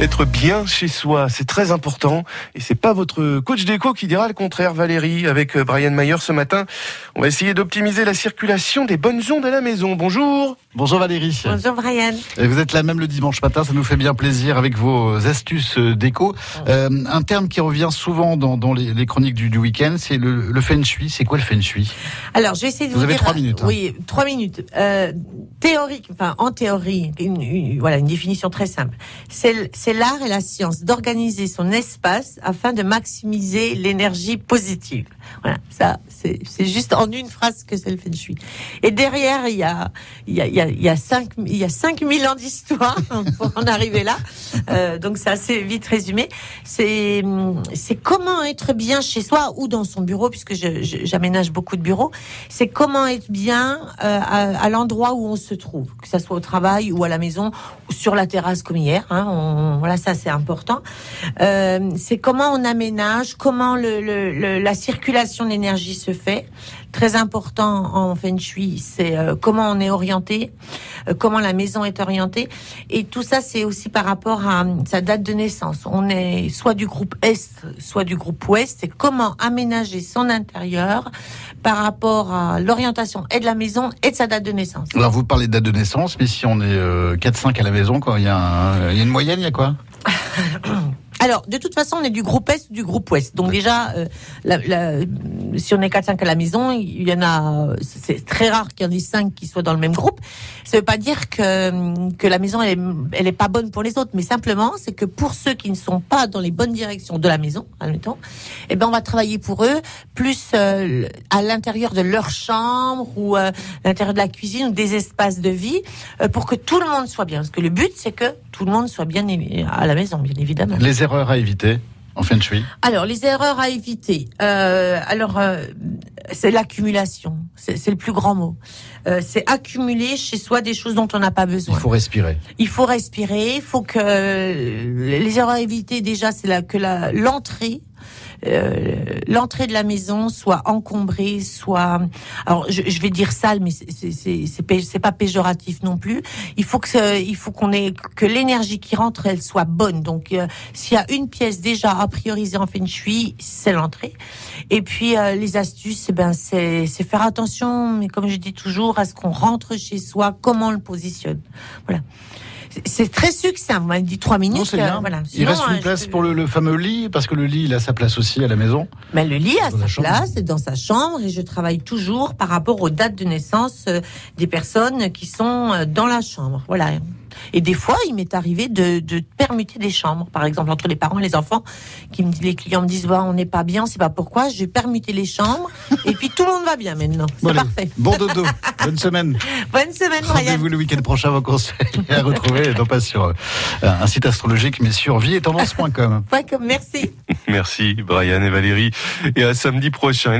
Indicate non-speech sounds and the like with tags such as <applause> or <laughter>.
Être bien chez soi, c'est très important. Et c'est pas votre coach déco qui dira le contraire, Valérie. Avec euh, Brian Mayer ce matin, on va essayer d'optimiser la circulation des bonnes ondes à la maison. Bonjour. Bonjour Valérie. Bonjour Brian. Vous êtes là même le dimanche matin, ça nous fait bien plaisir avec vos astuces euh, déco. Euh, un terme qui revient souvent dans, dans les, les, chroniques du, du week-end, c'est le, le feng shui. C'est quoi le feng shui? Alors, je vais essayer de vous, vous, avez trois minutes. Hein. Oui, trois minutes. Euh, théorique, enfin en théorie, une, une, voilà une définition très simple. C'est l'art et la science d'organiser son espace afin de maximiser l'énergie positive. Voilà, ça c'est juste en une phrase que c'est le feng shui. Et derrière, il y a il y a il y a, il y a il y a 5000 ans d'histoire <laughs> pour en arriver là. Euh, donc c'est assez vite résumé. C'est comment être bien chez soi ou dans son bureau puisque j'aménage beaucoup de bureaux. C'est comment être bien euh, à, l'endroit où on se trouve, que ça soit au travail ou à la maison ou sur la terrasse comme hier. Hein, voilà, ça c'est important. Euh, c'est comment on aménage, comment la circulation d'énergie se fait. Très important en feng shui, c'est comment on est orienté, euh, comment la maison est orientée, et tout ça c'est aussi par rapport à sa date de naissance. On est soit du groupe Est, soit du groupe Ouest. Et comment aménager son intérieur par rapport à l'orientation et de la maison et de sa date de naissance. Alors vous parlez de date de naissance, mais si on est euh, 4-5 à la maison, quoi, il y, a un, il y a une moyenne, il y a quoi? <coughs> alors, de toute façon, on est du groupe Est du groupe Ouest. Donc déjà, euh, la, la, si on est 4-5 à la maison, il y en a, c'est très rare qu'il y en ait 5 qui soient dans le même groupe. Ça veut pas dire que, que la maison, elle est, elle est pas bonne pour les autres, mais simplement, c'est que pour ceux qui ne sont pas dans les bonnes directions de la maison, admettons, eh ben, on va travailler pour eux plus euh, à l'intérieur de leur chambre ou euh, à l'intérieur de la cuisine ou des espaces de vie euh, pour que tout le monde soit bien. Parce que le but, c'est que tout le monde soit bien à la maison, bien évidemment. Les erreurs à éviter en feng shui Alors, les erreurs à éviter. Euh, alors, euh, c'est l'accumulation. C'est le plus grand mot. Euh, c'est accumuler chez soi des choses dont on n'a pas besoin. Il faut respirer. Il faut respirer. Il faut que les erreurs à éviter déjà, c'est la, que l'entrée euh, l'entrée de la maison soit encombrée, soit alors je, vais dire sale, mais c'est pas péjoratif non plus. Il faut que il faut qu'on ait que l'énergie qui rentre elle soit bonne. Donc euh, s'il y a une pièce déjà à prioriser en feng shui, c'est l'entrée. Et puis euh, les astuces, eh ben c'est faire attention, mais comme je dis toujours, à ce qu'on rentre chez soi, comment on le positionne. Voilà. C'est très succinct. Vous m'avez dit trois minutes. Non, bien. Euh, voilà. il reste une place pour le, le, fameux lit, parce que le lit, il a sa place aussi à la maison. Mais le lit a sa place, c'est dans sa chambre, et je travaille toujours par rapport aux dates de naissance euh, des personnes qui sont euh, dans la chambre. Voilà. Et des fois, il m'est arrivé de, de, permuter des chambres, par exemple entre les parents et les enfants, qui me les clients me disent bah, on n'est pas bien, c'est pas pourquoi. J'ai permuté les chambres <laughs> et puis tout le monde va bien maintenant. C'est bon, parfait. Bon dodo, bonne semaine. <laughs> bonne semaine. Rendez-vous le week-end prochain vos conseils à retrouver non pas sur euh, un site astrologique mais sur vieetendance.com. Merci. <laughs> Merci Brian et Valérie et à samedi prochain.